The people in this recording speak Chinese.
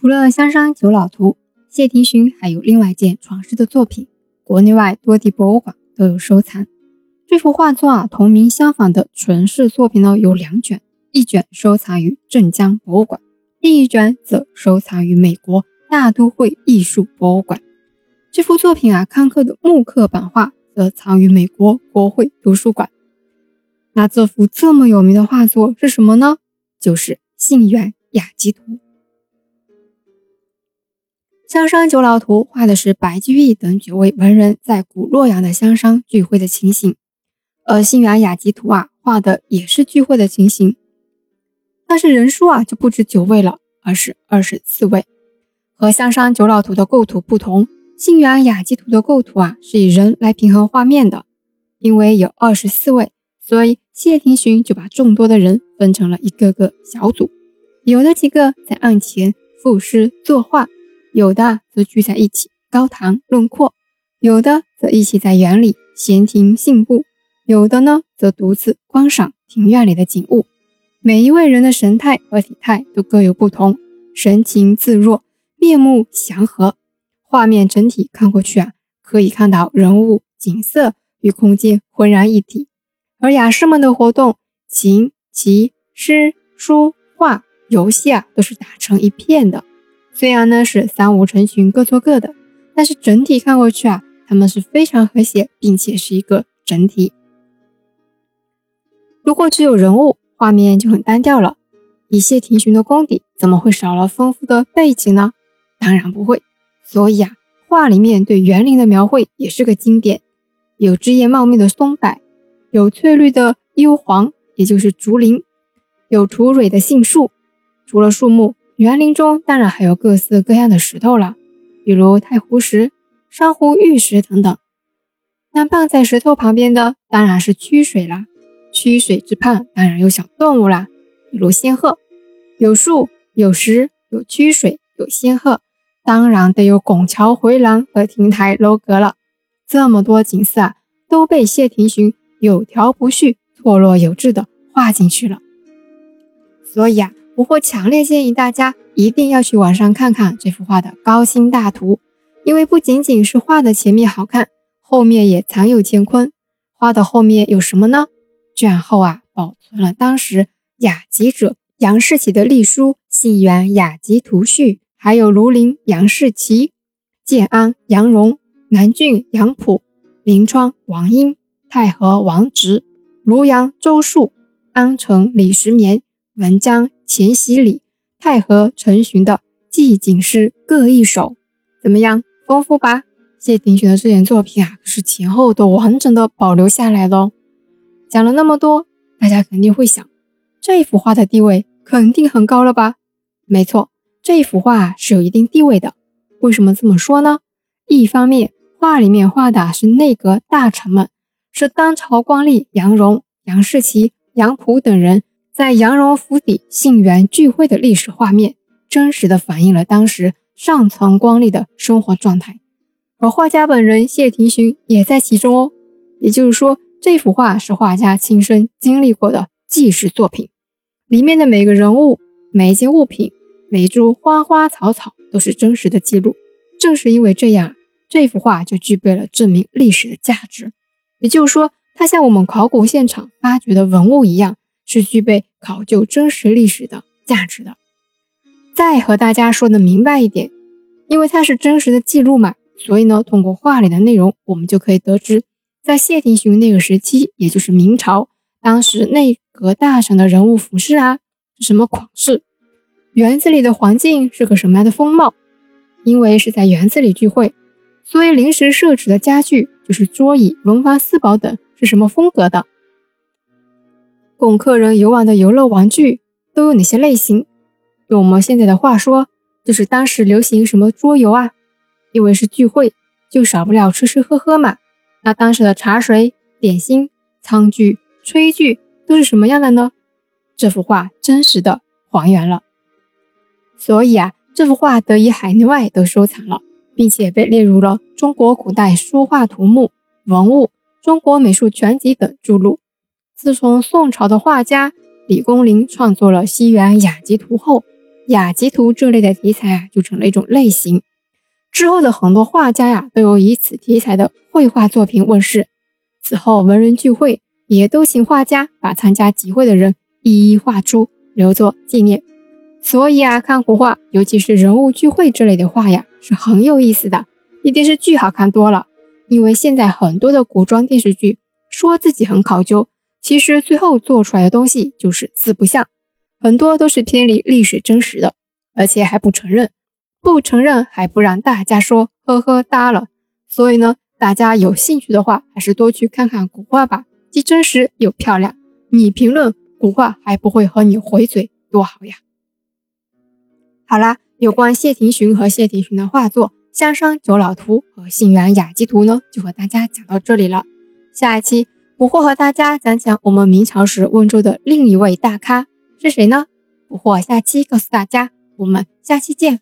除了《香山九老图》，谢廷勋还有另外一件传世的作品，国内外多地博物馆都有收藏。这幅画作啊，同名相仿的传世作品呢有两卷，一卷收藏于镇江博物馆，另一卷则收藏于美国大都会艺术博物馆。这幅作品啊，康克的木刻版画则藏于美国国会图书馆。那这幅这么有名的画作是什么呢？就是《信源雅集图》。香山九老图画的是白居易等几位文人在古洛阳的香山聚会的情形。而《信源雅集图》啊，画的也是聚会的情形，但是人数啊就不止九位了，而是二十四位。和《香山九老图》的构图不同，《信源雅集图》的构图啊是以人来平衡画面的。因为有二十四位，所以谢霆锋就把众多的人分成了一个个小组，有的几个在案前赋诗作画，有的则聚在一起高谈论阔，有的则一起在园里闲庭信步。有的呢，则独自观赏庭院里的景物。每一位人的神态和体态都各有不同，神情自若，面目祥和。画面整体看过去啊，可以看到人物、景色与空间浑然一体。而雅士们的活动，琴、棋、诗、书、画、游戏啊，都是打成一片的。虽然呢是三五成群，各做各的，但是整体看过去啊，他们是非常和谐，并且是一个整体。如果只有人物，画面就很单调了。以谢霆锋的功底，怎么会少了丰富的背景呢？当然不会。所以啊，画里面对园林的描绘也是个经典。有枝叶茂密的松柏，有翠绿的幽黄，也就是竹林，有吐蕊的杏树。除了树木，园林中当然还有各色各样的石头了，比如太湖石、珊瑚、玉石等等。那傍在石头旁边的，当然是曲水了。曲水之畔，当然有小动物啦，比如仙鹤。有树，有石，有曲水，有仙鹤，当然得有拱桥、回廊和亭台楼阁了。这么多景色啊，都被谢霆锋有条不紊、错落有致的画进去了。所以啊，我会强烈建议大家一定要去网上看看这幅画的高清大图，因为不仅仅是画的前面好看，后面也藏有乾坤。画的后面有什么呢？卷后啊，保存了当时雅集者杨士奇的隶书《信源雅集图序》，还有庐陵杨士奇、建安杨荣、南郡杨溥、临川王英、太和王直、庐阳周树、安城李时绵、文江钱禧礼、太和陈寻的寄景诗各一首，怎么样？丰富吧？谢霆锋的这件作品啊，可是前后都完整的保留下来的哦。讲了那么多，大家肯定会想，这幅画的地位肯定很高了吧？没错，这幅画是有一定地位的。为什么这么说呢？一方面，画里面画的是内阁大臣们，是当朝官吏杨荣、杨士奇、杨溥等人在杨荣府邸信源聚会的历史画面，真实的反映了当时上层官吏的生活状态。而画家本人谢霆锋也在其中哦，也就是说。这幅画是画家亲身经历过的纪实作品，里面的每个人物、每一件物品、每一株花花草草都是真实的记录。正是因为这样，这幅画就具备了证明历史的价值。也就是说，它像我们考古现场发掘的文物一样，是具备考究真实历史的价值的。再和大家说的明白一点，因为它是真实的记录嘛，所以呢，通过画里的内容，我们就可以得知。在谢霆锋那个时期，也就是明朝，当时内阁大臣的人物服饰啊是什么款式？园子里的环境是个什么样的风貌？因为是在园子里聚会，所以临时设置的家具就是桌椅、文房四宝等是什么风格的？供客人游玩的游乐玩具都有哪些类型？用我们现在的话说，就是当时流行什么桌游啊？因为是聚会，就少不了吃吃喝喝嘛。那当时的茶水、点心、餐具、炊具都是什么样的呢？这幅画真实的还原了，所以啊，这幅画得以海内外都收藏了，并且被列入了《中国古代书画图目文物》《中国美术全集》等著录。自从宋朝的画家李公麟创作了《西园雅集图》后，雅集图这类的题材啊，就成了一种类型。之后的很多画家呀，都有以此题材的绘画作品问世。此后文人聚会，也都请画家把参加集会的人一一画出，留作纪念。所以啊，看古画，尤其是人物聚会之类的画呀，是很有意思的，比电视剧好看多了。因为现在很多的古装电视剧说自己很考究，其实最后做出来的东西就是四不像，很多都是偏离历史真实的，而且还不承认，不承认还不让大家说，呵呵哒了。所以呢，大家有兴趣的话，还是多去看看古画吧，既真实又漂亮。你评论古画还不会和你回嘴，多好呀！好啦，有关谢霆锋和谢霆锋的画作。香山九老图和信源雅集图呢，就和大家讲到这里了。下一期捕获和大家讲讲我们明朝时温州的另一位大咖是谁呢？捕获下期告诉大家。我们下期见。